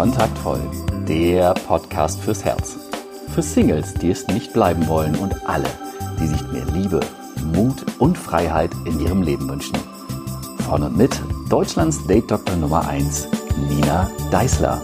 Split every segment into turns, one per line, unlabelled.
Kontaktvoll, der Podcast fürs Herz. Für Singles, die es nicht bleiben wollen und alle, die sich mehr Liebe, Mut und Freiheit in ihrem Leben wünschen. Von und mit Deutschlands Date Doktor Nummer 1, Nina Deißler.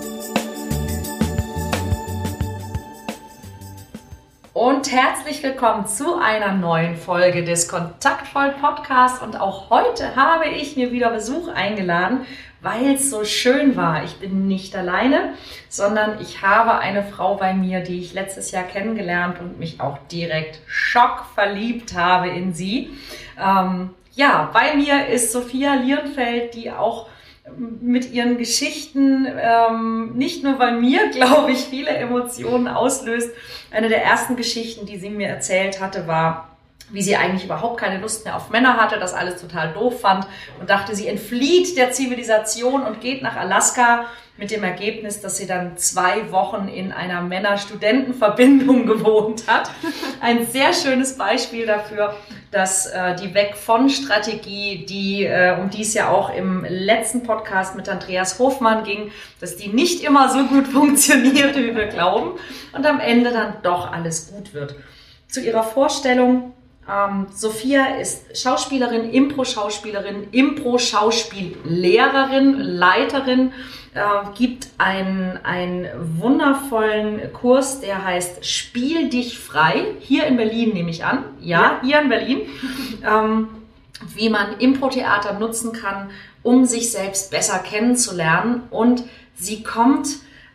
Und herzlich willkommen zu einer neuen Folge des Kontaktvoll Podcasts. Und auch heute habe ich mir wieder Besuch eingeladen, weil es so schön war. Ich bin nicht alleine, sondern ich habe eine Frau bei mir, die ich letztes Jahr kennengelernt und mich auch direkt schockverliebt habe in sie. Ähm, ja, bei mir ist Sophia Lierenfeld, die auch mit ihren Geschichten ähm, nicht nur bei mir, glaube ich, viele Emotionen auslöst. Eine der ersten Geschichten, die sie mir erzählt hatte, war, wie sie eigentlich überhaupt keine Lust mehr auf Männer hatte, das alles total doof fand und dachte, sie entflieht der Zivilisation und geht nach Alaska mit dem Ergebnis, dass sie dann zwei Wochen in einer Männer-Studenten-Verbindung gewohnt hat. Ein sehr schönes Beispiel dafür, dass äh, die Weg von Strategie, die äh, um die es ja auch im letzten Podcast mit Andreas Hofmann ging, dass die nicht immer so gut funktioniert, wie wir glauben und am Ende dann doch alles gut wird. Zu ihrer Vorstellung ähm, Sophia ist Schauspielerin, Impro-Schauspielerin, Impro-Schauspiellehrerin, Leiterin, äh, gibt einen, einen wundervollen Kurs, der heißt Spiel dich frei. Hier in Berlin nehme ich an. Ja, ja. hier in Berlin. ähm, wie man Impro-Theater nutzen kann, um sich selbst besser kennenzulernen. Und sie kommt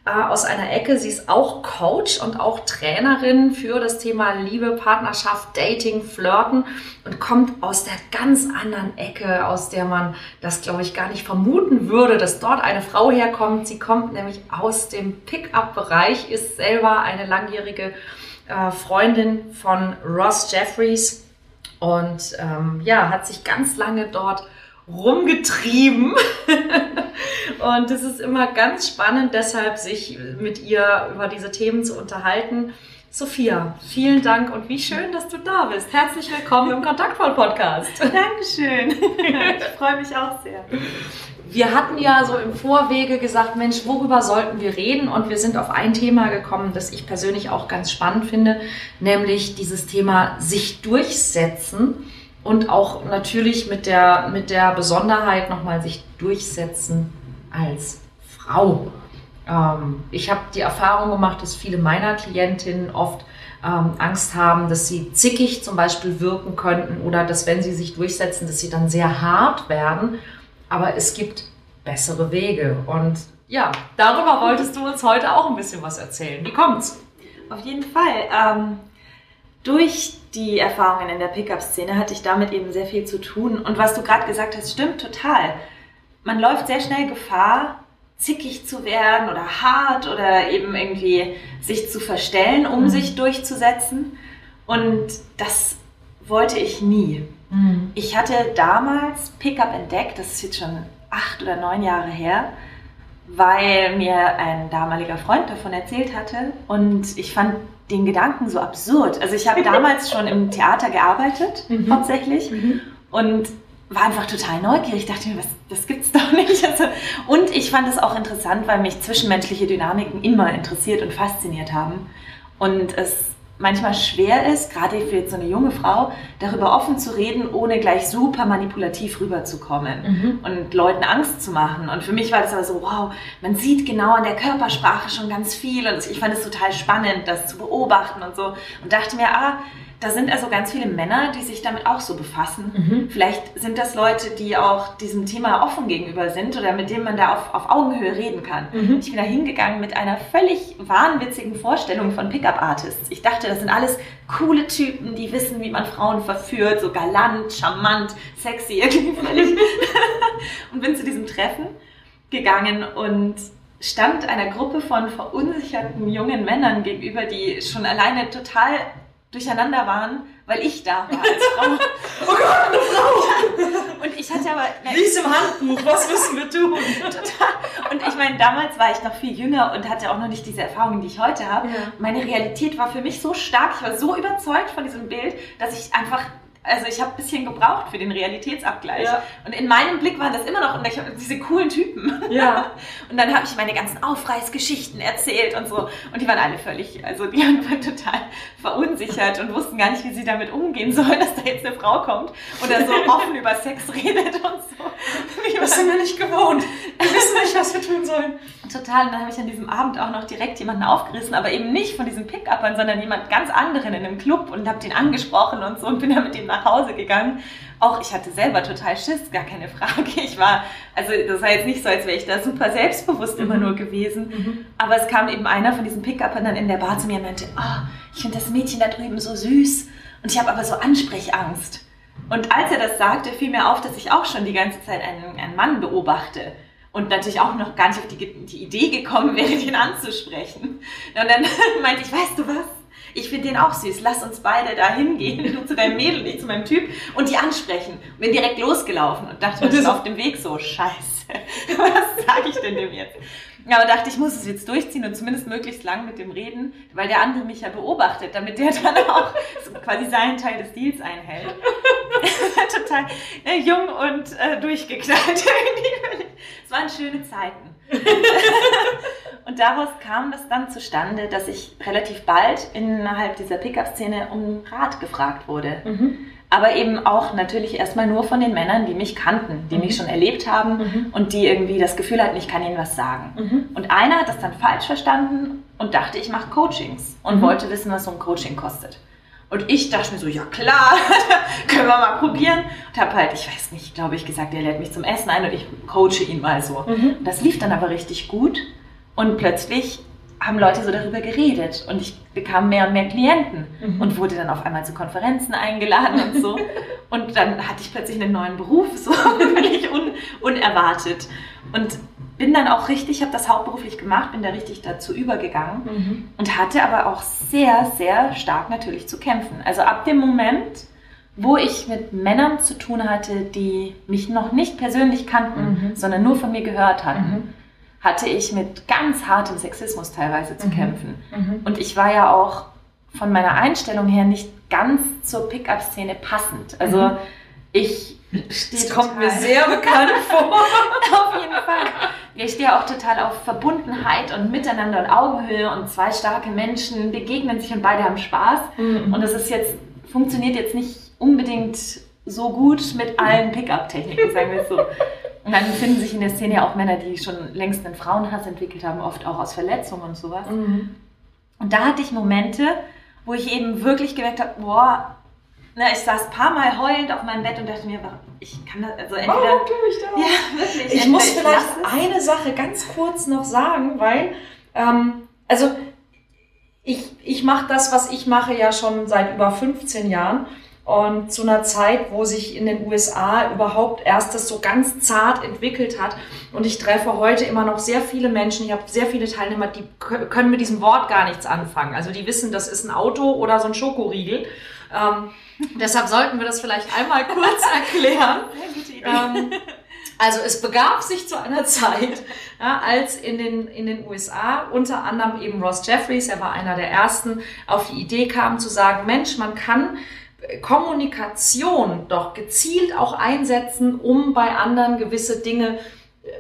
aus einer Ecke. Sie ist auch Coach und auch Trainerin für das Thema Liebe, Partnerschaft, Dating, Flirten und kommt aus der ganz anderen Ecke, aus der man das, glaube ich, gar nicht vermuten würde, dass dort eine Frau herkommt. Sie kommt nämlich aus dem Pickup-Bereich, ist selber eine langjährige äh, Freundin von Ross Jeffries und ähm, ja, hat sich ganz lange dort rumgetrieben. und es ist immer ganz spannend, deshalb sich mit ihr über diese Themen zu unterhalten. Sophia, vielen Dank und wie schön, dass du da bist. Herzlich willkommen im Kontaktvoll Podcast.
Dankeschön. Ich freue mich auch sehr.
Wir hatten ja so im Vorwege gesagt, Mensch, worüber sollten wir reden? Und wir sind auf ein Thema gekommen, das ich persönlich auch ganz spannend finde, nämlich dieses Thema sich durchsetzen und auch natürlich mit der, mit der Besonderheit nochmal sich durchsetzen als Frau. Ähm, ich habe die Erfahrung gemacht, dass viele meiner Klientinnen oft ähm, Angst haben, dass sie zickig zum Beispiel wirken könnten oder dass wenn sie sich durchsetzen, dass sie dann sehr hart werden. Aber es gibt bessere Wege. Und ja, darüber wolltest du uns heute auch ein bisschen was erzählen. Wie kommt's?
Auf jeden Fall. Ähm, durch die Erfahrungen in der Pickup-Szene hatte ich damit eben sehr viel zu tun. Und was du gerade gesagt hast, stimmt total. Man läuft sehr schnell Gefahr, zickig zu werden oder hart oder eben irgendwie sich zu verstellen, um mhm. sich durchzusetzen. Und das wollte ich nie. Mhm. Ich hatte damals Pickup entdeckt, das ist jetzt schon acht oder neun Jahre her, weil mir ein damaliger Freund davon erzählt hatte. Und ich fand den Gedanken so absurd. Also ich habe damals schon im Theater gearbeitet, mhm. hauptsächlich, mhm. und war einfach total neugierig. Ich dachte mir, was, das gibt's doch nicht. Also, und ich fand es auch interessant, weil mich zwischenmenschliche Dynamiken immer interessiert und fasziniert haben. Und es manchmal schwer ist, gerade für jetzt so eine junge Frau, darüber offen zu reden, ohne gleich super manipulativ rüberzukommen mhm. und Leuten Angst zu machen. Und für mich war das aber so, wow, man sieht genau an der Körpersprache schon ganz viel und ich fand es total spannend, das zu beobachten und so und dachte mir, ah, da sind also ganz viele Männer, die sich damit auch so befassen. Mhm. Vielleicht sind das Leute, die auch diesem Thema offen gegenüber sind oder mit denen man da auf, auf Augenhöhe reden kann. Mhm. Ich bin da hingegangen mit einer völlig wahnwitzigen Vorstellung von Pickup-Artists. Ich dachte, das sind alles coole Typen, die wissen, wie man Frauen verführt, so galant, charmant, sexy, irgendwie völlig. und bin zu diesem Treffen gegangen und stand einer Gruppe von verunsicherten jungen Männern gegenüber, die schon alleine total durcheinander waren, weil ich da war als Frau.
oh Gott, eine Frau!
Und ich hatte aber...
Lies im Handbuch, was müssen wir tun?
Total. Und ich meine, damals war ich noch viel jünger und hatte auch noch nicht diese Erfahrungen, die ich heute habe. Ja. Meine Realität war für mich so stark, ich war so überzeugt von diesem Bild, dass ich einfach also ich habe ein bisschen gebraucht für den Realitätsabgleich.
Ja.
Und in meinem Blick waren das immer noch und ich hab diese coolen Typen.
Ja.
Und dann habe ich meine ganzen Aufreißgeschichten erzählt und so. Und die waren alle völlig, also die waren total verunsichert und wussten gar nicht, wie sie damit umgehen sollen, dass da jetzt eine Frau kommt oder so offen über Sex redet und so.
Das sind wir nicht gewohnt. Wir wissen nicht, was wir tun sollen.
Total. Und dann habe ich an diesem Abend auch noch direkt jemanden aufgerissen, aber eben nicht von diesen Pick-Uppern, sondern jemand ganz anderen in einem Club und habe den angesprochen und so und bin dann mit ihm nach Hause gegangen. Auch ich hatte selber total Schiss, gar keine Frage. Ich war, also das war jetzt nicht so, als wäre ich da super selbstbewusst immer nur gewesen. Aber es kam eben einer von diesen Pick-Uppern dann in der Bar zu mir und meinte, ah, ich finde das Mädchen da drüben so süß und ich habe aber so Ansprechangst. Und als er das sagte, fiel mir auf, dass ich auch schon die ganze Zeit einen, einen Mann beobachte und natürlich auch noch gar nicht auf die, die Idee gekommen wäre, den anzusprechen. Und dann meinte ich, weißt du was? Ich finde den auch süß. Lass uns beide da hingehen, du zu deinem Mädel, ich zu meinem Typ und die ansprechen. Und bin direkt losgelaufen und dachte mir schon auf dem Weg so, scheiße, was sage ich denn dem jetzt? Aber dachte, ich muss es jetzt durchziehen und zumindest möglichst lang mit dem reden, weil der andere mich ja beobachtet, damit der dann auch quasi seinen Teil des Deals einhält. Total äh, jung und äh, durchgeknallt. es waren schöne Zeiten. und daraus kam es dann zustande, dass ich relativ bald innerhalb dieser Pickup-Szene um Rat gefragt wurde. Aber eben auch natürlich erstmal nur von den Männern, die mich kannten, die mich schon erlebt haben und die irgendwie das Gefühl hatten, ich kann ihnen was sagen. Und einer hat das dann falsch verstanden und dachte, ich mache Coachings und wollte wissen, was so ein Coaching kostet. Und ich dachte mir so, ja klar, können wir mal probieren. Und habe halt, ich weiß nicht, glaube ich, gesagt, er lädt mich zum Essen ein und ich coache ihn mal so. Und das lief dann aber richtig gut. Und plötzlich haben Leute so darüber geredet und ich bekam mehr und mehr Klienten und wurde dann auf einmal zu Konferenzen eingeladen und so. Und dann hatte ich plötzlich einen neuen Beruf, so völlig un unerwartet. Und bin dann auch richtig, habe das hauptberuflich gemacht, bin da richtig dazu übergegangen und hatte aber auch sehr, sehr stark natürlich zu kämpfen. Also ab dem Moment, wo ich mit Männern zu tun hatte, die mich noch nicht persönlich kannten, sondern nur von mir gehört hatten, hatte ich mit ganz hartem Sexismus teilweise zu kämpfen. Und ich war ja auch von meiner Einstellung her nicht ganz zur Pickup-Szene passend. Also ich stehe
Das kommt mir sehr bekannt vor.
auf jeden Fall. Ich stehe auch total auf Verbundenheit und Miteinander und Augenhöhe und zwei starke Menschen begegnen sich und beide haben Spaß.
Mhm.
Und das ist jetzt, funktioniert jetzt nicht unbedingt so gut mit allen Pickup-Techniken, sagen wir es so. Und dann finden sich in der Szene ja auch Männer, die schon längst einen Frauenhass entwickelt haben, oft auch aus Verletzungen und sowas.
Mhm.
Und da hatte ich Momente, wo ich eben wirklich gemerkt habe, boah, na, ich saß ein paar Mal heulend auf meinem Bett und dachte mir, ich kann das, also entweder...
Warum tue ich das?
Ja, wirklich.
Ich muss vielleicht eine Sache ganz kurz noch sagen, weil, ähm, also ich, ich mache das, was ich mache, ja schon seit über 15 Jahren. Und zu einer Zeit, wo sich in den USA überhaupt erst das so ganz zart entwickelt hat. Und ich treffe heute immer noch sehr viele Menschen, ich habe sehr viele Teilnehmer, die kö- können mit diesem Wort gar nichts anfangen. Also die wissen, das ist ein Auto oder so ein Schokoriegel. Ähm, deshalb sollten wir das vielleicht einmal kurz erklären. Ähm, also es begab sich zu einer Zeit, ja, als in den, in den USA unter anderem eben Ross Jeffries, er war einer der ersten, auf die Idee kam zu sagen, Mensch, man kann Kommunikation doch gezielt auch einsetzen, um bei anderen gewisse Dinge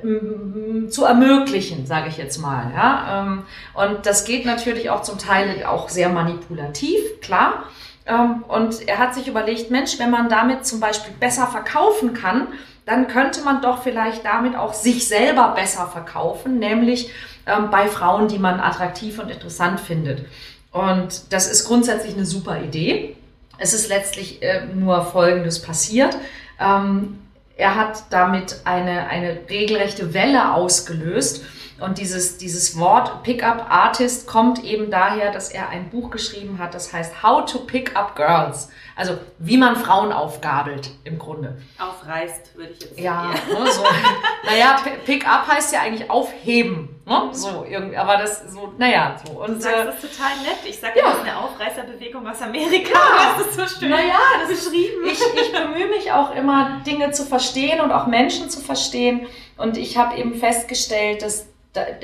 ähm, zu ermöglichen, sage ich jetzt mal. Ja? Ähm, Und das geht natürlich auch zum Teil auch sehr manipulativ, klar. Ähm, Und er hat sich überlegt, Mensch, wenn man damit zum Beispiel besser verkaufen kann, dann könnte man doch vielleicht damit auch sich selber besser verkaufen, nämlich bei Frauen, die man attraktiv und interessant findet. Und das ist grundsätzlich eine super Idee. Es ist letztlich äh, nur Folgendes passiert. Ähm, er hat damit eine, eine regelrechte Welle ausgelöst. Und dieses, dieses Wort Pickup Artist kommt eben daher, dass er ein Buch geschrieben hat, das heißt How to Pick Up Girls. Also wie man Frauen aufgabelt im Grunde.
Aufreißt, würde ich jetzt
Ja,
eher.
ne, so. naja, Pi- Pick Up heißt ja eigentlich aufheben. Ne? So, irgendwie, aber das so, naja, so.
Du
Und,
sagst
äh,
das total nett. Ich sage,
ja.
das ist eine Aufreißerbewegung aus Amerika.
Ja.
Das ist so schön
Naja, das ist-
beschrieben.
ich, ich bemühe mich auch immer, Dinge zu verstehen und auch Menschen zu verstehen. Und ich habe eben festgestellt, dass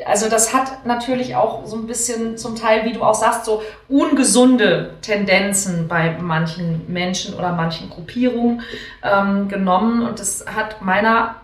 also das hat natürlich auch so ein bisschen zum Teil, wie du auch sagst, so ungesunde Tendenzen bei manchen Menschen oder manchen Gruppierungen ähm, genommen. Und das hat meiner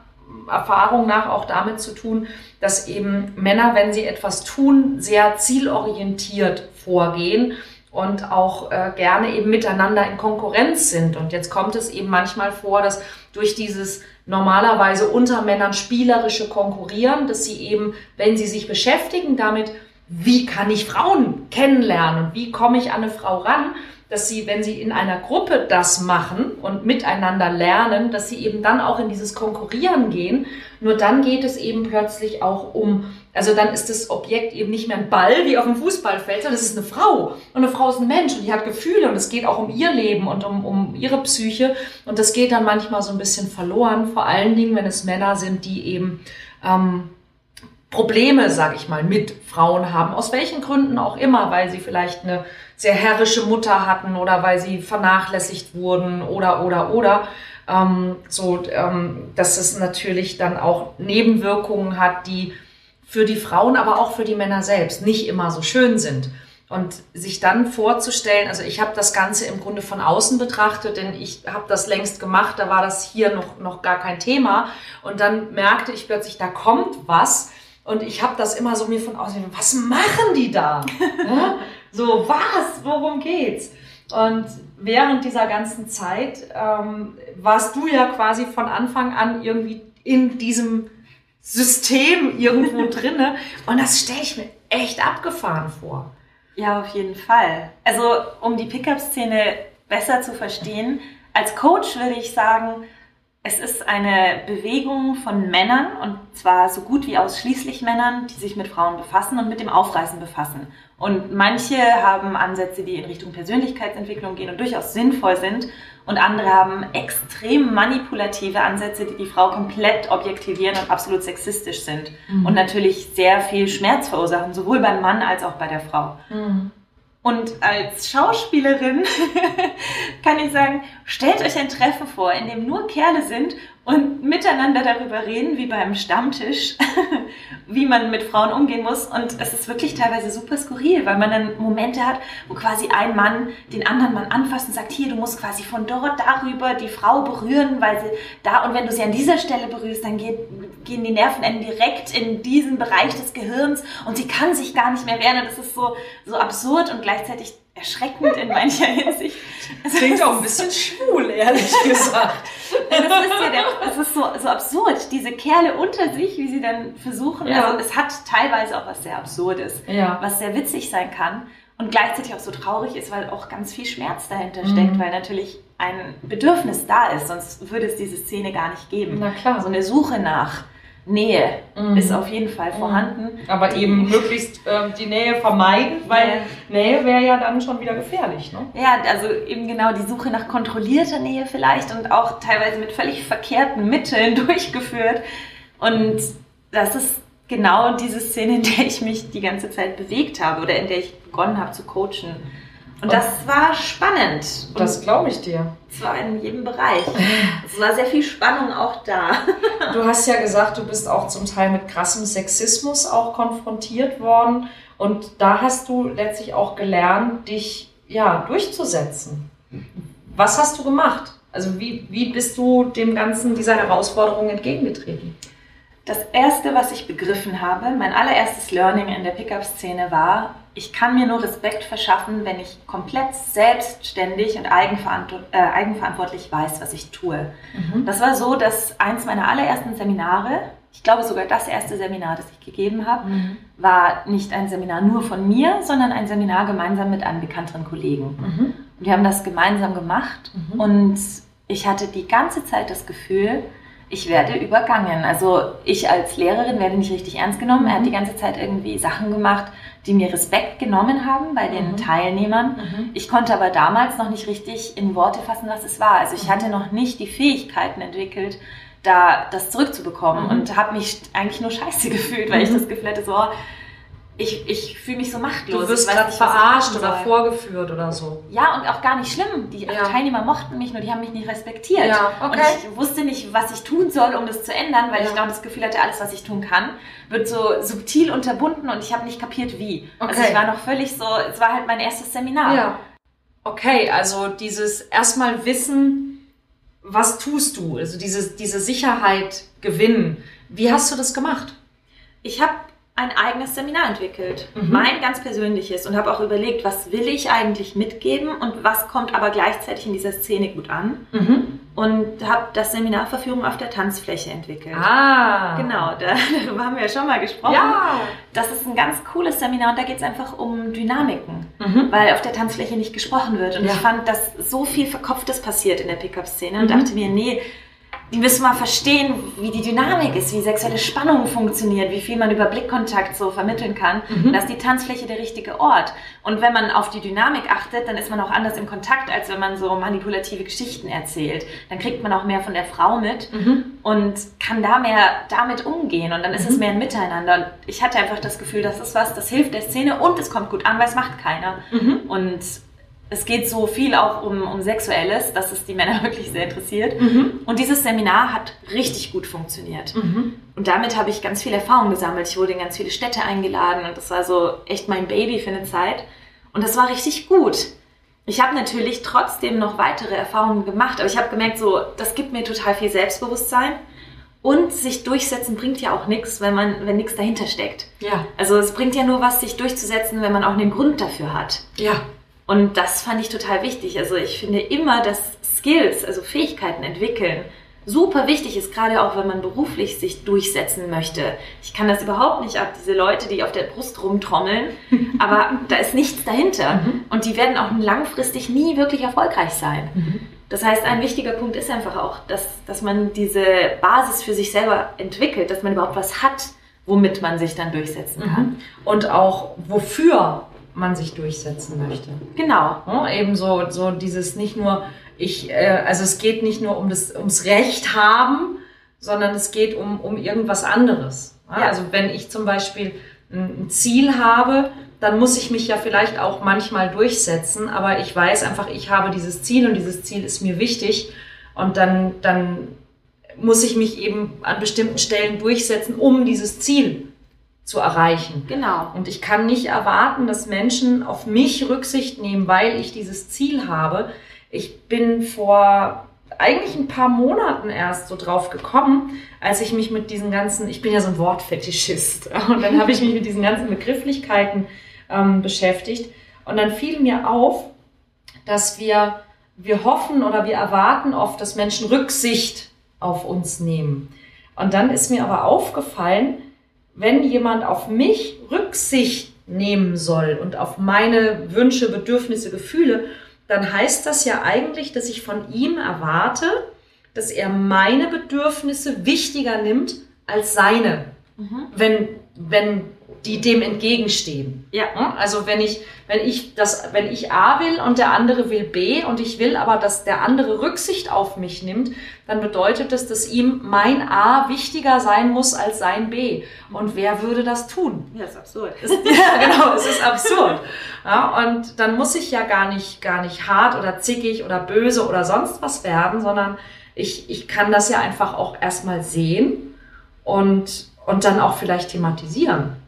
Erfahrung nach auch damit zu tun, dass eben Männer, wenn sie etwas tun, sehr zielorientiert vorgehen und auch äh, gerne eben miteinander in Konkurrenz sind. Und jetzt kommt es eben manchmal vor, dass durch dieses normalerweise unter Männern spielerische Konkurrieren, dass sie eben, wenn sie sich beschäftigen damit, wie kann ich Frauen kennenlernen und wie komme ich an eine Frau ran, dass sie, wenn sie in einer Gruppe das machen und miteinander lernen, dass sie eben dann auch in dieses Konkurrieren gehen. Nur dann geht es eben plötzlich auch um, also dann ist das Objekt eben nicht mehr ein Ball wie auf dem Fußballfeld, sondern es ist eine Frau. Und eine Frau ist ein Mensch und die hat Gefühle und es geht auch um ihr Leben und um, um ihre Psyche. Und das geht dann manchmal so ein bisschen verloren, vor allen Dingen, wenn es Männer sind, die eben ähm, Probleme, sag ich mal, mit Frauen haben, aus welchen Gründen auch immer, weil sie vielleicht eine sehr herrische Mutter hatten oder weil sie vernachlässigt wurden oder oder oder ähm, so, ähm, dass es natürlich dann auch Nebenwirkungen hat, die für die Frauen, aber auch für die Männer selbst nicht immer so schön sind. Und sich dann vorzustellen, also ich habe das Ganze im Grunde von außen betrachtet, denn ich habe das längst gemacht, da war das hier noch, noch gar kein Thema. Und dann merkte ich plötzlich, da kommt was, und ich habe das immer so mir von außen, was machen die da? So, was? Worum geht's? Und während dieser ganzen Zeit ähm, warst du ja quasi von Anfang an irgendwie in diesem System irgendwo drinne. Und das stelle ich mir echt abgefahren vor.
Ja, auf jeden Fall. Also, um die Pickup-Szene besser zu verstehen, als Coach würde ich sagen, es ist eine Bewegung von Männern und zwar so gut wie ausschließlich Männern, die sich mit Frauen befassen und mit dem Aufreißen befassen. Und manche haben Ansätze, die in Richtung Persönlichkeitsentwicklung gehen und durchaus sinnvoll sind. Und andere haben extrem manipulative Ansätze, die die Frau komplett objektivieren und absolut sexistisch sind. Mhm. Und natürlich sehr viel Schmerz verursachen, sowohl beim Mann als auch bei der Frau. Mhm. Und als Schauspielerin kann ich sagen, stellt euch ein Treffen vor, in dem nur Kerle sind und miteinander darüber reden, wie beim Stammtisch, wie man mit Frauen umgehen muss. Und es ist wirklich teilweise super skurril, weil man dann Momente hat, wo quasi ein Mann den anderen Mann anfasst und sagt, hier, du musst quasi von dort darüber die Frau berühren, weil sie da, und wenn du sie an dieser Stelle berührst, dann geht, gehen die Nervenenden direkt in diesen Bereich des Gehirns und sie kann sich gar nicht mehr wehren. Und das ist so, so absurd und gleichzeitig erschreckend in mancher Hinsicht.
Das klingt auch ein bisschen schwul, ehrlich gesagt.
das ist ja der, das ist so, so absurd, diese Kerle unter sich, wie sie dann versuchen. Ja. Also es hat teilweise auch was sehr Absurdes, ja. was sehr witzig sein kann und gleichzeitig auch so traurig ist, weil auch ganz viel Schmerz dahinter steckt, mhm. weil natürlich ein Bedürfnis da ist, sonst würde es diese Szene gar nicht geben.
Na klar.
So eine Suche nach Nähe mhm. ist auf jeden Fall mhm. vorhanden.
Aber die, eben möglichst ähm, die Nähe vermeiden, weil. Nähe wäre ja dann schon wieder gefährlich. Ne?
Ja, also eben genau die Suche nach kontrollierter Nähe vielleicht und auch teilweise mit völlig verkehrten Mitteln durchgeführt. Und das ist genau diese Szene, in der ich mich die ganze Zeit bewegt habe oder in der ich begonnen habe zu coachen. Und das war spannend.
Das glaube ich dir.
Zwar in jedem Bereich. Es war sehr viel Spannung auch da.
Du hast ja gesagt, du bist auch zum Teil mit krassem Sexismus auch konfrontiert worden. Und da hast du letztlich auch gelernt, dich ja durchzusetzen. Was hast du gemacht? Also wie, wie bist du dem Ganzen, dieser Herausforderung entgegengetreten?
Das erste, was ich begriffen habe, mein allererstes Learning in der Pickup-Szene war, ich kann mir nur Respekt verschaffen, wenn ich komplett selbstständig und eigenverantwort äh, eigenverantwortlich weiß, was ich tue. Mhm. Das war so, dass eins meiner allerersten Seminare, ich glaube sogar das erste Seminar, das ich gegeben habe, mhm. war nicht ein Seminar nur von mir, sondern ein Seminar gemeinsam mit einem bekannteren Kollegen. Mhm. Und wir haben das gemeinsam gemacht mhm. und ich hatte die ganze Zeit das Gefühl, ich werde übergangen. Also ich als Lehrerin werde nicht richtig ernst genommen. Er hat die mhm. ganze Zeit irgendwie Sachen gemacht, die mir Respekt genommen haben bei den mhm. Teilnehmern. Mhm. Ich konnte aber damals noch nicht richtig in Worte fassen, was es war. Also ich mhm. hatte noch nicht die Fähigkeiten entwickelt, da das zurückzubekommen mhm. und habe mich eigentlich nur scheiße gefühlt, weil ich mhm. das Gefühl hatte, so, ich, ich fühle mich so machtlos.
Du wirst gerade verarscht oder
soll.
vorgeführt oder so.
Ja, und auch gar nicht schlimm. Die
Ja.
Teilnehmer mochten mich, nur die haben mich nicht respektiert.
Ja, okay.
Und ich wusste nicht, was ich tun soll, um das zu ändern, weil
Ja.
ich noch das Gefühl hatte, alles, was ich tun kann, wird so subtil unterbunden und ich habe nicht kapiert, wie. Also
Okay.
ich war noch völlig so, es war halt mein erstes Seminar.
Ja. Okay, also dieses erstmal wissen, was tust du? Also diese, diese Sicherheit gewinnen. Wie hast du das gemacht?
Ich habe ein eigenes Seminar entwickelt,
Mhm.
mein ganz persönliches und habe auch überlegt, was will ich eigentlich mitgeben und was kommt aber gleichzeitig in dieser Szene gut an und habe das Seminar Verführung auf der Tanzfläche entwickelt.
Ah.
Genau, da, darüber haben wir ja schon mal gesprochen.
Ja.
Das ist ein ganz cooles Seminar und da geht es einfach um Dynamiken,
Mhm.
weil auf der Tanzfläche nicht gesprochen wird. Und
Ja.
ich fand, dass so viel Verkopftes passiert in der Pickup-Szene und
Mhm.
dachte mir, nee, die müssen mal verstehen, wie die Dynamik ist, wie sexuelle Spannung funktioniert, wie viel man über Blickkontakt so vermitteln kann.
Mhm.
Da ist die Tanzfläche der richtige Ort. Und wenn man auf die Dynamik achtet, dann ist man auch anders im Kontakt, als wenn man so manipulative Geschichten erzählt. Dann kriegt man auch mehr von der Frau mit
Mhm.
und kann da mehr damit umgehen und dann ist es
Mhm.
mehr ein Miteinander. Und ich hatte einfach das Gefühl, das ist was, das hilft der Szene und es kommt gut an, weil es macht keiner.
Mhm.
Und es geht so viel auch um, um Sexuelles, dass es die Männer wirklich sehr interessiert.
Mhm.
Und dieses Seminar hat richtig gut funktioniert.
Mhm.
Und damit habe ich ganz viel Erfahrung gesammelt. Ich wurde in ganz viele Städte eingeladen und das war so echt mein Baby für eine Zeit. Und das war richtig gut. Ich habe natürlich trotzdem noch weitere Erfahrungen gemacht, aber ich habe gemerkt, so, das gibt mir total viel Selbstbewusstsein. Und sich durchsetzen bringt ja auch nichts, wenn man, wenn nichts dahinter steckt.
Ja.
Also es bringt ja nur was, sich durchzusetzen, wenn man auch einen Grund dafür hat.
Ja.
Und das fand ich total wichtig. Also ich finde immer, dass Skills, also Fähigkeiten entwickeln, super wichtig ist, gerade auch wenn man beruflich sich durchsetzen möchte. Ich kann das überhaupt nicht ab, diese Leute, die auf der Brust rumtrommeln, aber da ist nichts dahinter.
Mhm.
Und die werden auch langfristig nie wirklich erfolgreich sein.
Mhm.
Das heißt, ein wichtiger Punkt ist einfach auch, dass, dass man diese Basis für sich selber entwickelt, dass man überhaupt was hat, womit man sich dann durchsetzen kann.
Mhm. Und auch wofür man sich durchsetzen möchte.
Genau.
Ja, eben so, so dieses nicht nur, ich, äh, also es geht nicht nur um das, ums Recht haben, sondern es geht um, um irgendwas anderes. Ja,
Ja.
Also wenn ich zum Beispiel ein Ziel habe, dann muss ich mich ja vielleicht auch manchmal durchsetzen, aber ich weiß einfach, ich habe dieses Ziel und dieses Ziel ist mir wichtig und dann, dann muss ich mich eben an bestimmten Stellen durchsetzen, um dieses Ziel zu erreichen.
Genau.
Und ich kann nicht erwarten, dass Menschen auf mich Rücksicht nehmen, weil ich dieses Ziel habe. Ich bin vor eigentlich ein paar Monaten erst so drauf gekommen, als ich mich mit diesen ganzen, ich bin ja so ein Wortfetischist, und dann habe ich mich mit diesen ganzen Begrifflichkeiten ähm, beschäftigt. Und dann fiel mir auf, dass wir, wir hoffen oder wir erwarten oft, dass Menschen Rücksicht auf uns nehmen. Und dann ist mir aber aufgefallen, wenn jemand auf mich Rücksicht nehmen soll und auf meine Wünsche, Bedürfnisse, Gefühle, dann heißt das ja eigentlich, dass ich von ihm erwarte, dass er meine Bedürfnisse wichtiger nimmt als seine,
Mhm.
wenn, wenn die dem entgegenstehen.
Ja.
Ja, Also wenn ich, wenn ich das, wenn ich A will und der andere will B und ich will aber, dass der andere Rücksicht auf mich nimmt, dann bedeutet das, dass ihm mein A wichtiger sein muss als sein B. Und wer würde das tun?
Ja, ist absurd.
Ist, ja, genau, es ist absurd. Ja, und dann muss ich ja gar nicht, gar nicht hart oder zickig oder böse oder sonst was werden, sondern ich, ich kann das ja einfach auch erstmal sehen und, und dann auch vielleicht thematisieren.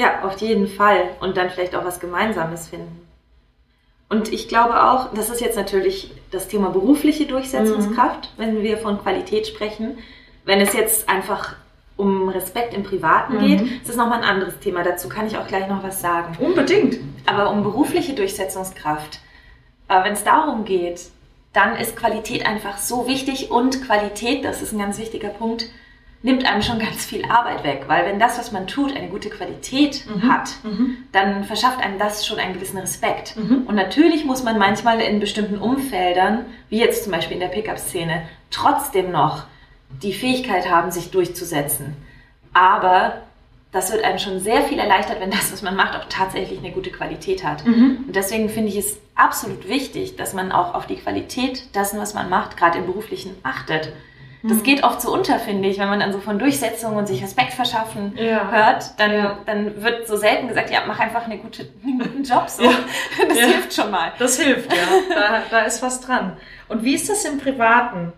Ja, auf jeden Fall. Und dann vielleicht auch was Gemeinsames finden. Und ich glaube auch, das ist jetzt natürlich das Thema berufliche Durchsetzungskraft, wenn wir von Qualität sprechen. Wenn es jetzt einfach um Respekt im Privaten
Mhm.
geht, ist das nochmal ein anderes Thema. Dazu kann ich auch gleich noch was sagen.
Unbedingt.
Aber um berufliche Durchsetzungskraft, äh, wenn es darum geht, dann ist Qualität einfach so wichtig und Qualität, das ist ein ganz wichtiger Punkt, nimmt einem schon ganz viel Arbeit weg, weil wenn das, was man tut, eine gute Qualität
Mhm.
hat, dann verschafft einem das schon einen gewissen Respekt.
Mhm.
Und natürlich muss man manchmal in bestimmten Umfeldern, wie jetzt zum Beispiel in der Pickup-Szene, trotzdem noch die Fähigkeit haben, sich durchzusetzen. Aber das wird einem schon sehr viel erleichtert, wenn das, was man macht, auch tatsächlich eine gute Qualität hat.
Mhm.
Und deswegen finde ich es absolut wichtig, dass man auch auf die Qualität dessen, was man macht, gerade im beruflichen, achtet. Das
Mhm.
geht oft so unter, finde ich, wenn man dann so von Durchsetzung und sich Respekt verschaffen
Ja.
hört, dann,
Ja.
dann wird so selten gesagt, ja, mach einfach eine gute, einen guten Job so.
Ja.
Das hilft schon mal.
Das hilft, ja. Da, da ist was dran. Und wie ist das im Privaten?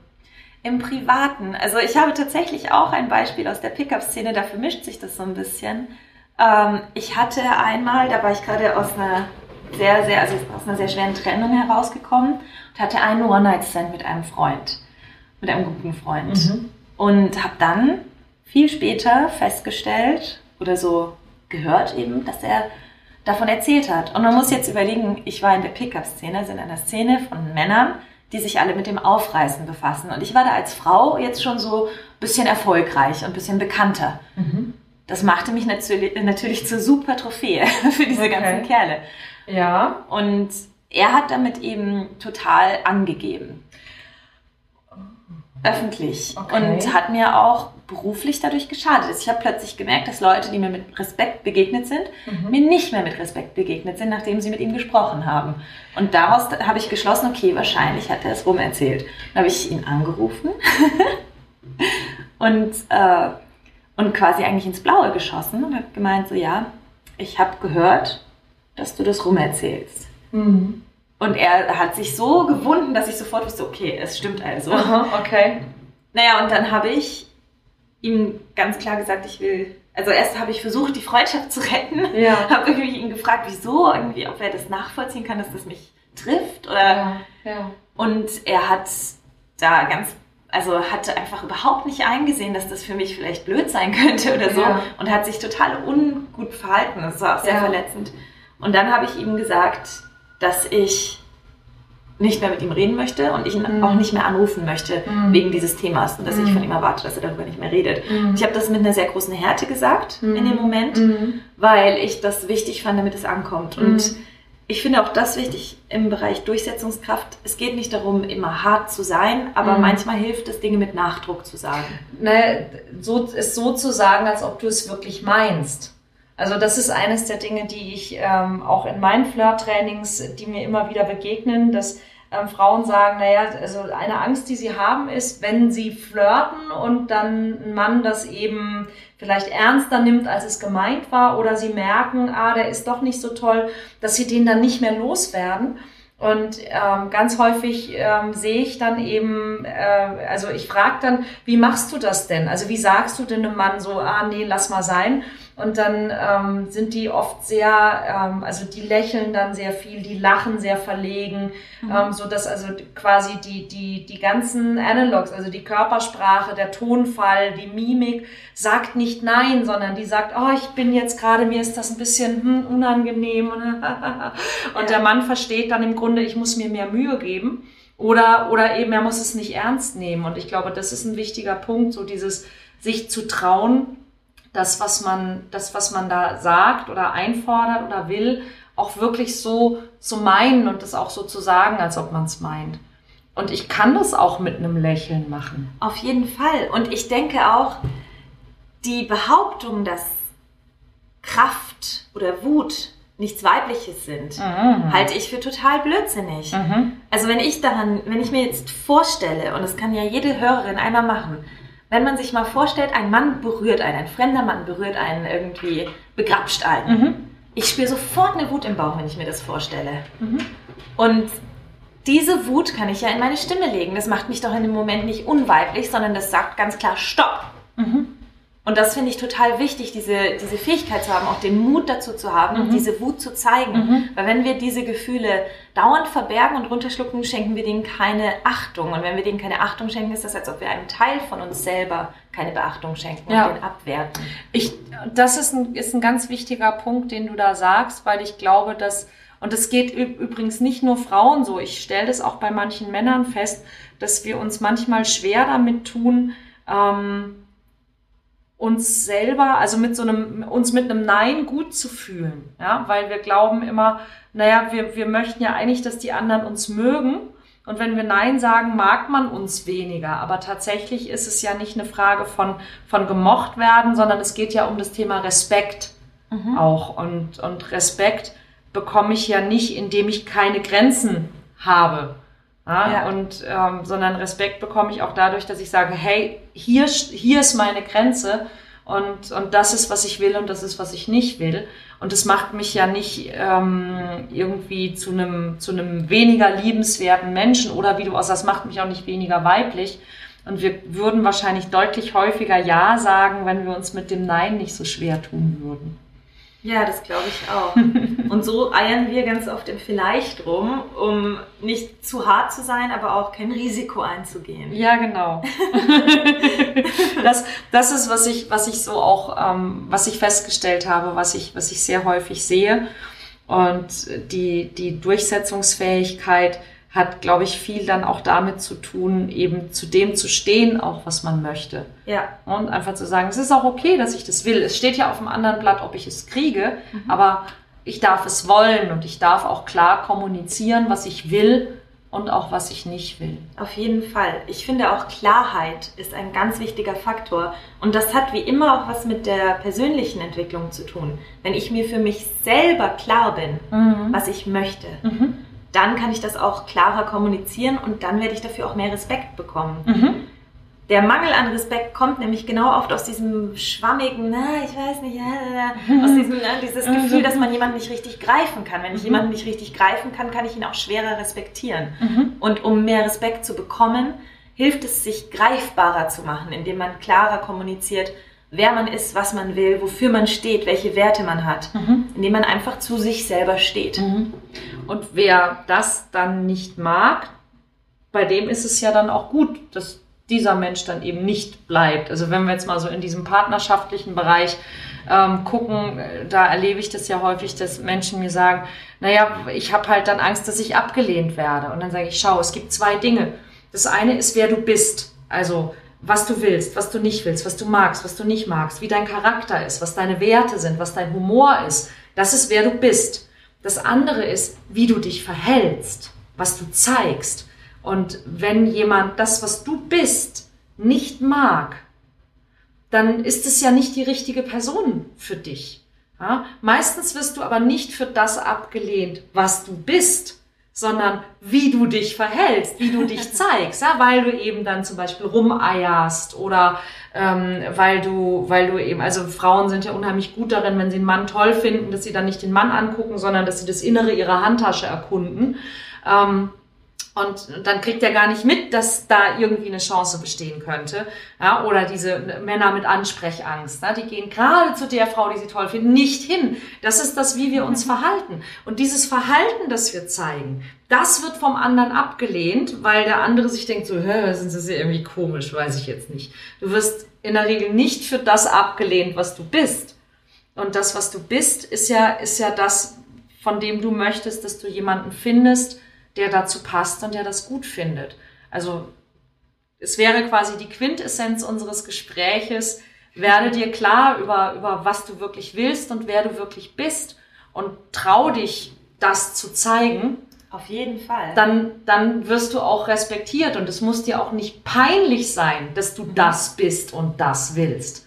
Im Privaten, also ich habe tatsächlich auch ein Beispiel aus der Pickup-Szene, da vermischt sich das so ein bisschen. Ähm, ich hatte einmal, da war ich gerade aus einer sehr, sehr, also aus einer sehr schweren Trennung herausgekommen und hatte einen One-Night-Stand mit einem Freund, mit einem guten Freund.
Mhm.
Und habe dann viel später festgestellt oder so gehört eben, dass er davon erzählt hat. Und man muss jetzt überlegen, ich war in der Pickup-Szene, also in einer Szene von Männern, die sich alle mit dem Aufreißen befassen. Und ich war da als Frau jetzt schon so ein bisschen erfolgreich und ein bisschen bekannter.
Mhm.
Das machte mich natürlich, natürlich zur super Trophäe für diese
Okay.
ganzen Kerle.
Ja.
Und er hat damit eben total angegeben. Öffentlich.
Okay.
Und hat mir auch beruflich dadurch geschadet. Ich habe plötzlich gemerkt, dass Leute, die mir mit Respekt begegnet sind,
Mhm.
mir nicht mehr mit Respekt begegnet sind, nachdem sie mit ihm gesprochen haben. Und daraus habe ich geschlossen, okay, wahrscheinlich hat er es rumerzählt. Dann habe ich ihn angerufen und, äh, und quasi eigentlich ins Blaue geschossen und habe gemeint, so ja, ich habe gehört, dass du das rumerzählst.
Mhm.
Und er hat sich so gewunden, dass ich sofort wusste, okay, es stimmt also.
Aha, okay.
Naja, und dann habe ich ihm ganz klar gesagt, ich will, also erst habe ich versucht, die Freundschaft zu retten.
Ja.
Habe irgendwie ihn gefragt, wieso, irgendwie, ob er das nachvollziehen kann, dass das mich trifft. Oder
Ja. ja.
Und er hat da ganz, also hatte einfach überhaupt nicht eingesehen, dass das für mich vielleicht blöd sein könnte oder so.
Ja.
Und hat sich total ungut verhalten. Das war auch sehr verletzend. Und dann habe ich ihm gesagt, dass ich nicht mehr mit ihm reden möchte und ich ihn
Mhm.
auch nicht mehr anrufen möchte
Mhm.
wegen dieses Themas und dass ich
Mhm.
von ihm erwarte, dass er darüber nicht mehr redet.
Mhm.
Ich habe das mit einer sehr großen Härte gesagt
Mhm.
in dem Moment,
Mhm.
weil ich das wichtig fand, damit es ankommt. Und
Mhm.
ich finde auch das wichtig im Bereich Durchsetzungskraft. Es geht nicht darum, immer hart zu sein, aber
Mhm.
manchmal hilft es, Dinge mit Nachdruck zu sagen.
ne, so, es so zu sagen, als ob du es wirklich meinst. Also das ist eines der Dinge, die ich ähm, auch in meinen Flirt-Trainings, die mir immer wieder begegnen, dass ähm, Frauen sagen, naja, also eine Angst, die sie haben, ist, wenn sie flirten und dann ein Mann das eben vielleicht ernster nimmt, als es gemeint war, oder sie merken, ah, der ist doch nicht so toll, dass sie den dann nicht mehr loswerden. Und ähm, ganz häufig ähm, sehe ich dann eben, äh, also ich frage dann, wie machst du das denn? Also wie sagst du denn einem Mann so, ah nee, lass mal sein? Und dann ähm, sind die oft sehr, ähm, also die lächeln dann sehr viel, die lachen sehr verlegen, ähm, so dass also quasi die die die ganzen Analogs, also die Körpersprache, der Tonfall, die Mimik sagt nicht nein, sondern die sagt, oh, ich bin jetzt gerade, mir ist das ein bisschen hm, unangenehm und, und der Mann versteht dann im Grunde, ich muss mir mehr Mühe geben. Oder, oder eben, er muss es nicht ernst nehmen. Und ich glaube, das ist ein wichtiger Punkt, so dieses sich zu trauen, das, was man, das, was man da sagt oder einfordert oder will, auch wirklich so zu meinen und das auch so zu sagen, als ob man es meint. Und ich kann das auch mit einem Lächeln machen.
Auf jeden Fall. Und ich denke auch, die Behauptung, dass Kraft oder Wut nichts Weibliches sind,
Mhm.
halte ich für total blödsinnig.
Mhm.
Also wenn ich daran, wenn ich mir jetzt vorstelle, und das kann ja jede Hörerin einmal machen, wenn man sich mal vorstellt, ein Mann berührt einen, ein fremder Mann berührt einen irgendwie, begrapscht einen.
Mhm.
Ich spüre sofort eine Wut im Bauch, wenn ich mir das vorstelle.
Mhm.
Und diese Wut kann ich ja in meine Stimme legen. Das macht mich doch in dem Moment nicht unweiblich, sondern das sagt ganz klar Stopp.
Mhm.
Und das finde ich total wichtig, diese, diese Fähigkeit zu haben, auch den Mut dazu zu haben,
Mhm.
diese Wut zu zeigen.
Mhm.
Weil wenn wir diese Gefühle dauernd verbergen und runterschlucken, schenken wir denen keine Achtung. Und wenn wir denen keine Achtung schenken, ist das, als ob wir einem Teil von uns selber keine Beachtung schenken
Ja.
und den abwerten.
Ich, das ist ein, ist ein ganz wichtiger Punkt, den du da sagst, weil ich glaube, dass, und es geht üb- übrigens nicht nur Frauen so, ich stelle das auch bei manchen Männern fest, dass wir uns manchmal schwer damit tun, ähm, uns selber, also mit so einem, uns mit einem Nein gut zu fühlen, ja, weil wir glauben immer, naja, wir, wir möchten ja eigentlich, dass die anderen uns mögen. Und wenn wir Nein sagen, mag man uns weniger. Aber tatsächlich ist es ja nicht eine Frage von, von gemocht werden, sondern es geht ja um das Thema Respekt auch. Und, und Respekt bekomme ich ja nicht, indem ich keine Grenzen habe, Ja, ja. Und, ähm, sondern Respekt bekomme ich auch dadurch, dass ich sage, hey, hier, hier ist meine Grenze und, und das ist, was ich will und das ist, was ich nicht will. Und es macht mich ja nicht ähm, irgendwie zu einem, zu einem weniger liebenswerten Menschen oder wie du auch sagst, macht mich auch nicht weniger weiblich. Und wir würden wahrscheinlich deutlich häufiger Ja sagen, wenn wir uns mit dem Nein nicht so schwer tun würden.
Ja, das glaube ich auch. Und so eiern wir ganz oft im Vielleicht rum, um nicht zu hart zu sein, aber auch kein Risiko einzugehen.
Ja, genau. das, das ist, was ich, was ich so auch, ähm, was ich festgestellt habe, was ich, was ich sehr häufig sehe. Und die, die Durchsetzungsfähigkeit, hat, glaube ich, viel dann auch damit zu tun, eben zu dem zu stehen, auch was man möchte.
Ja.
Und einfach zu sagen, es ist auch okay, dass ich das will. Es steht ja auf dem anderen Blatt, ob ich es kriege, mhm. aber ich darf es wollen und ich darf auch klar kommunizieren, was ich will und auch was ich nicht will.
Auf jeden Fall. Ich finde auch Klarheit ist ein ganz wichtiger Faktor und das hat wie immer auch was mit der persönlichen Entwicklung zu tun. Wenn ich mir für mich selber klar bin, mhm. was ich möchte. Mhm dann kann ich das auch klarer kommunizieren und dann werde ich dafür auch mehr Respekt bekommen. Mhm. Der Mangel an Respekt kommt nämlich genau oft aus diesem schwammigen, na, ich weiß nicht, ja, mhm. aus diesem, ne, dieses mhm. Gefühl, dass man jemanden nicht richtig greifen kann. Wenn ich mhm. jemanden nicht richtig greifen kann, kann ich ihn auch schwerer respektieren. Mhm. Und um mehr Respekt zu bekommen, hilft es, sich greifbarer zu machen, indem man klarer kommuniziert, wer man ist, was man will, wofür man steht, welche Werte man hat, mhm. indem man einfach zu sich selber steht. Mhm.
Und wer das dann nicht mag, bei dem ist es ja dann auch gut, dass dieser Mensch dann eben nicht bleibt. Also wenn wir jetzt mal so in diesem partnerschaftlichen Bereich ähm, gucken, da erlebe ich das ja häufig, dass Menschen mir sagen, naja, ich habe halt dann Angst, dass ich abgelehnt werde. Und dann sage ich, schau, es gibt zwei Dinge. Das eine ist, wer du bist. Also was du willst, was du nicht willst, was du magst, was du nicht magst, wie dein Charakter ist, was deine Werte sind, was dein Humor ist. Das ist, wer du bist. Das andere ist, wie du dich verhältst, was du zeigst. Und wenn jemand das, was du bist, nicht mag, dann ist es ja nicht die richtige Person für dich. Ja? Meistens wirst du aber nicht für das abgelehnt, was du bist, sondern wie du dich verhältst, wie du dich zeigst, ja, weil du eben dann zum Beispiel rumeierst oder ähm, weil du, weil du eben, also Frauen sind ja unheimlich gut darin, wenn sie einen Mann toll finden, dass sie dann nicht den Mann angucken, sondern dass sie das Innere ihrer Handtasche erkunden. Ähm, und dann kriegt er gar nicht mit, dass da irgendwie eine Chance bestehen könnte. Ja, oder diese Männer mit Ansprechangst, ja, die gehen gerade zu der Frau, die sie toll finden, nicht hin. Das ist das, wie wir uns verhalten. Und dieses Verhalten, das wir zeigen, das wird vom anderen abgelehnt, weil der andere sich denkt, so, hä, sind sie irgendwie komisch, weiß ich jetzt nicht. Du wirst in der Regel nicht für das abgelehnt, was du bist. Und das, was du bist, ist ja, ist ja das, von dem du möchtest, dass du jemanden findest, der dazu passt und der das gut findet. Also es wäre quasi die Quintessenz unseres Gespräches. Werde dir klar über, über was du wirklich willst und wer du wirklich bist und trau dich, das zu zeigen.
Auf jeden Fall.
Dann, dann wirst du auch respektiert und es muss dir auch nicht peinlich sein, dass du das bist und das willst.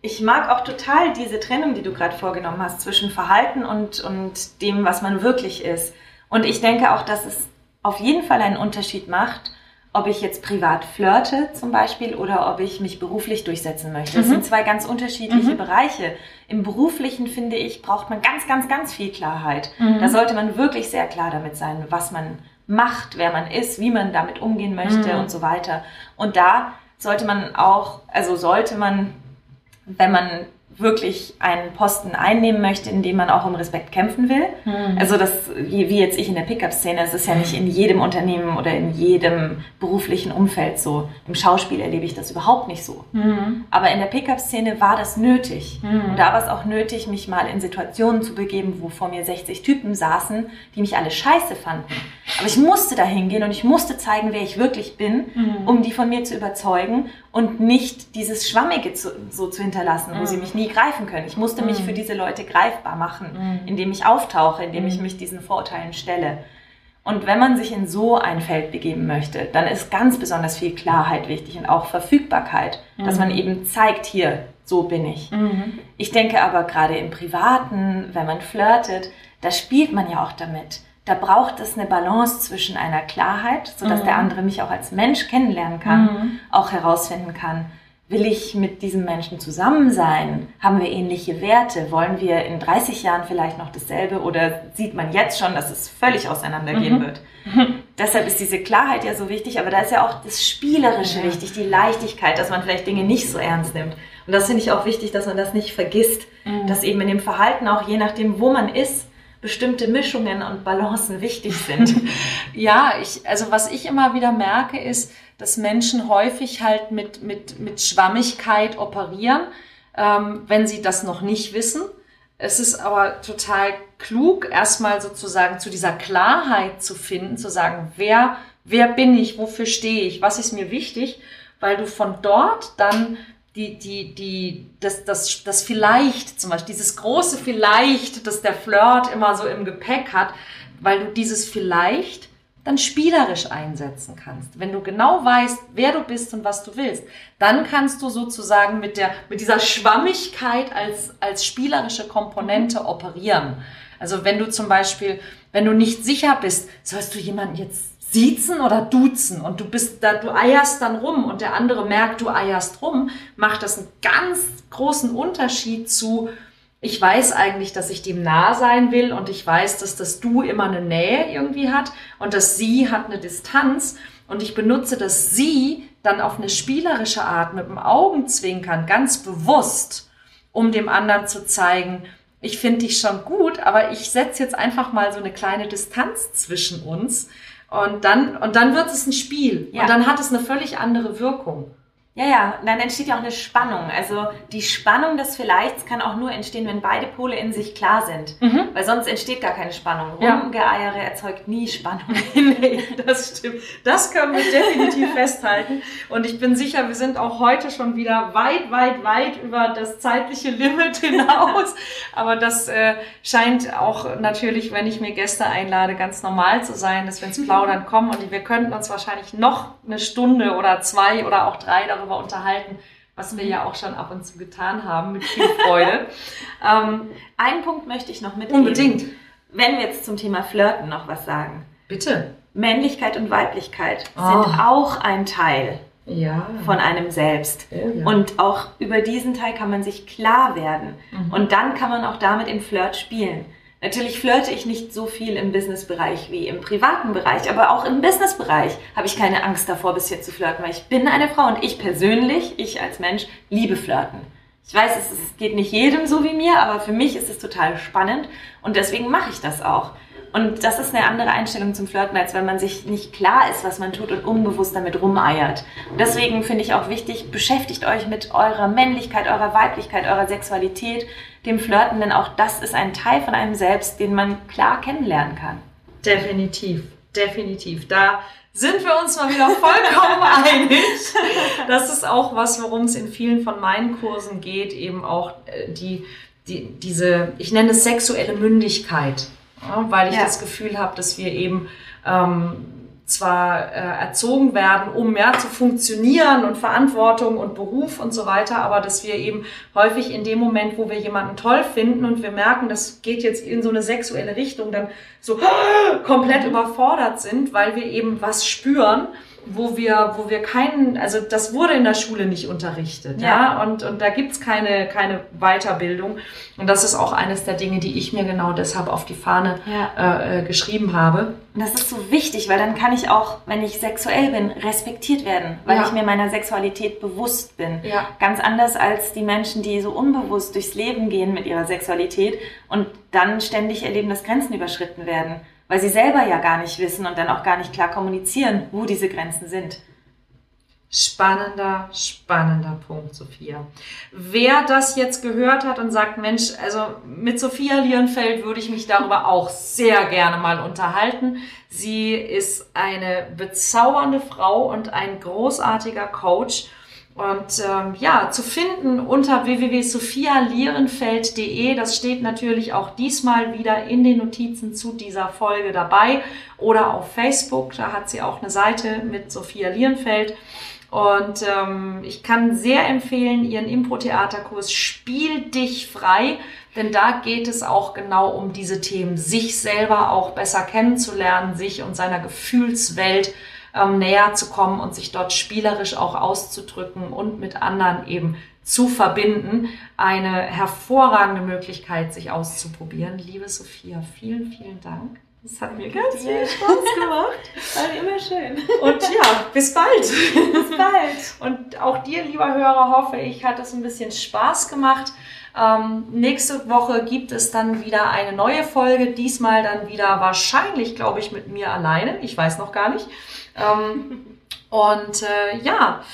Ich mag auch total diese Trennung, die du gerade vorgenommen hast zwischen Verhalten und, und dem, was man wirklich ist. Und ich denke auch, dass es auf jeden Fall einen Unterschied macht, ob ich jetzt privat flirte zum Beispiel oder ob ich mich beruflich durchsetzen möchte. Das mhm. sind zwei ganz unterschiedliche mhm. Bereiche. Im beruflichen, finde ich, braucht man ganz, ganz, ganz viel Klarheit. Mhm. Da sollte man wirklich sehr klar damit sein, was man macht, wer man ist, wie man damit umgehen möchte mhm. und so weiter. Und da sollte man auch, also sollte man, wenn man wirklich einen Posten einnehmen möchte, in dem man auch um Respekt kämpfen will. Mhm. Also das, wie, jetzt ich in der Pickup-Szene, es ist ja nicht in jedem Unternehmen oder in jedem beruflichen Umfeld so. Im Schauspiel erlebe ich das überhaupt nicht so. Mhm. Aber in der Pickup-Szene war das nötig. Mhm. Und da war es auch nötig, mich mal in Situationen zu begeben, wo vor mir 60 Typen saßen, die mich alle scheiße fanden. Aber ich musste da hingehen und ich musste zeigen, wer ich wirklich bin, mhm. um die von mir zu überzeugen und nicht dieses Schwammige zu, so zu hinterlassen, wo sie mich nie greifen können. Ich musste mich für diese Leute greifbar machen, indem ich auftauche, indem ich mich diesen Vorurteilen stelle. Und wenn man sich in so ein Feld begeben möchte, dann ist ganz besonders viel Klarheit wichtig und auch Verfügbarkeit, mhm. dass man eben zeigt, hier, so bin ich. Mhm. Ich denke aber gerade im Privaten, wenn man flirtet, da spielt man ja auch damit da braucht es eine Balance zwischen einer Klarheit, sodass
Mhm.
der andere mich auch als Mensch kennenlernen kann,
Mhm.
auch herausfinden kann, will ich mit diesem Menschen zusammen sein? Haben wir ähnliche Werte? Wollen wir in 30 Jahren vielleicht noch dasselbe oder sieht man jetzt schon, dass es völlig auseinandergehen
Mhm.
wird? Deshalb ist diese Klarheit ja so wichtig, aber da ist ja auch das Spielerische
Ja.
wichtig, die Leichtigkeit, dass man vielleicht Dinge nicht so ernst nimmt. Und das finde ich auch wichtig, dass man das nicht vergisst,
Mhm.
dass eben in dem Verhalten auch je nachdem, wo man ist, bestimmte Mischungen und Balancen wichtig sind.
Ja, ich, also was ich immer wieder merke, ist, dass Menschen häufig halt mit, mit, mit Schwammigkeit operieren, ähm, wenn sie das noch nicht wissen. Es ist aber total klug, erstmal sozusagen zu dieser Klarheit zu finden, zu sagen, wer, wer bin ich, wofür stehe ich, was ist mir wichtig, weil du von dort dann die, die, die, das, das, das vielleicht, zum Beispiel dieses große Vielleicht, das der Flirt immer so im Gepäck hat, weil du dieses vielleicht dann spielerisch einsetzen kannst. Wenn du genau weißt, wer du bist und was du willst, dann kannst du sozusagen mit der, mit dieser Schwammigkeit als, als spielerische Komponente operieren. Also wenn du zum Beispiel, wenn du nicht sicher bist, sollst du jemanden jetzt siezen oder duzen und du bist da, du eierst dann rum und der andere merkt, du eierst rum, macht das einen ganz großen Unterschied zu, ich weiß eigentlich, dass ich dem nah sein will und ich weiß, dass das Du immer eine Nähe irgendwie hat und das Sie hat eine Distanz und ich benutze das Sie dann auf eine spielerische Art mit dem Augenzwinkern ganz bewusst, um dem anderen zu zeigen, ich finde dich schon gut, aber ich setze jetzt einfach mal so eine kleine Distanz zwischen uns und dann, und dann wird es ein Spiel
Ja.
und dann hat es eine völlig andere Wirkung.
Ja, ja, dann entsteht ja auch eine Spannung. Also die Spannung des Vielleicht kann auch nur entstehen, wenn beide Pole in sich klar sind.
Mhm.
Weil sonst entsteht gar keine Spannung.
Ja.
Rumgeeiere erzeugt nie Spannung.
nee, das stimmt. Das können wir definitiv festhalten. Und ich bin sicher, wir sind auch heute schon wieder weit, weit, weit über das zeitliche Limit hinaus. Aber das äh, scheint auch natürlich, wenn ich mir Gäste einlade, ganz normal zu sein, dass wir ins Plaudern kommen. Und wir könnten uns wahrscheinlich noch eine Stunde oder zwei oder auch drei darüber unterhalten, was wir ja auch schon ab und zu getan haben, mit viel Freude. ähm,
Einen Punkt möchte ich noch mitgeben.
unbedingt.
Wenn wir jetzt zum Thema Flirten noch was sagen.
Bitte.
Männlichkeit und Weiblichkeit
Oh.
sind auch ein Teil
Ja.
von einem selbst.
Oh ja.
Und auch über diesen Teil kann man sich klar werden.
Mhm.
Und dann kann man auch damit im Flirt spielen. Natürlich flirte ich nicht so viel im Businessbereich wie im privaten Bereich, aber auch im Businessbereich habe ich keine Angst davor, bis jetzt zu flirten, weil ich bin eine Frau und ich persönlich, ich als Mensch, liebe flirten. Ich weiß, es geht nicht jedem so wie mir, aber für mich ist es total spannend und deswegen mache ich das auch. Und das ist eine andere Einstellung zum Flirten, als wenn man sich nicht klar ist, was man tut und unbewusst damit rumeiert. Deswegen finde ich auch wichtig, beschäftigt euch mit eurer Männlichkeit, eurer Weiblichkeit, eurer Sexualität, dem Flirten, denn auch das ist ein Teil von einem selbst, den man klar kennenlernen kann.
Definitiv, definitiv. Da sind wir uns mal wieder vollkommen einig. Das ist auch was, worum es in vielen von meinen Kursen geht, eben auch äh, die, die, diese, ich nenne es sexuelle Mündigkeit, ja, weil ich
Ja.
das Gefühl habe, dass wir eben ähm, zwar äh, erzogen werden, um ja zu funktionieren und Verantwortung und Beruf und so weiter, aber dass wir eben häufig in dem Moment, wo wir jemanden toll finden und wir merken, das geht jetzt in so eine sexuelle Richtung, dann so komplett überfordert sind, weil wir eben was spüren, wo wir, wo wir keinen, also das wurde in der Schule nicht unterrichtet, ja,
Ja.
und, und da gibt's keine, keine Weiterbildung. Und das ist auch eines der Dinge, die ich mir genau deshalb auf die Fahne
Ja.
äh, äh, geschrieben habe.
Und das ist so wichtig, weil dann kann ich auch, wenn ich sexuell bin, respektiert werden, weil
Ja.
ich mir meiner Sexualität bewusst bin.
Ja.
Ganz anders als die Menschen, die so unbewusst durchs Leben gehen mit ihrer Sexualität und dann ständig erleben, dass Grenzen überschritten werden, weil sie selber ja gar nicht wissen und dann auch gar nicht klar kommunizieren, wo diese Grenzen sind.
Spannender, spannender Punkt, Sophia. Wer das jetzt gehört hat und sagt, Mensch, also mit Sophia Lierenfeld würde ich mich darüber auch sehr gerne mal unterhalten. Sie ist eine bezaubernde Frau und ein großartiger Coach. Und ähm, ja, zu finden unter www.sophialierenfeld.de, das steht natürlich auch diesmal wieder in den Notizen zu dieser Folge dabei oder auf Facebook, da hat sie auch eine Seite mit Sophia Lierenfeld. Und ähm, ich kann sehr empfehlen, Ihren Impro-Theaterkurs Spiel dich frei, denn da geht es auch genau um diese Themen, sich selber auch besser kennenzulernen, sich und seiner Gefühlswelt ähm, näher zu kommen und sich dort spielerisch auch auszudrücken und mit anderen eben zu verbinden. Eine hervorragende Möglichkeit, sich auszuprobieren. Liebe Sophia, vielen, vielen Dank. Es hat mir ganz viel Spaß gemacht.
War immer schön.
Und ja, bis bald.
Bis bald.
Und auch dir, lieber Hörer, hoffe ich, hat es ein bisschen Spaß gemacht. Ähm, nächste Woche gibt es dann wieder eine neue Folge. Diesmal dann wieder wahrscheinlich, glaube ich, mit mir alleine. Ich weiß noch gar nicht. Ähm, und äh, ja,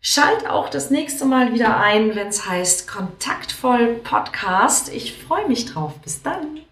schalt auch das nächste Mal wieder ein, wenn es heißt Kontaktvoll Podcast. Ich freue mich drauf. Bis dann.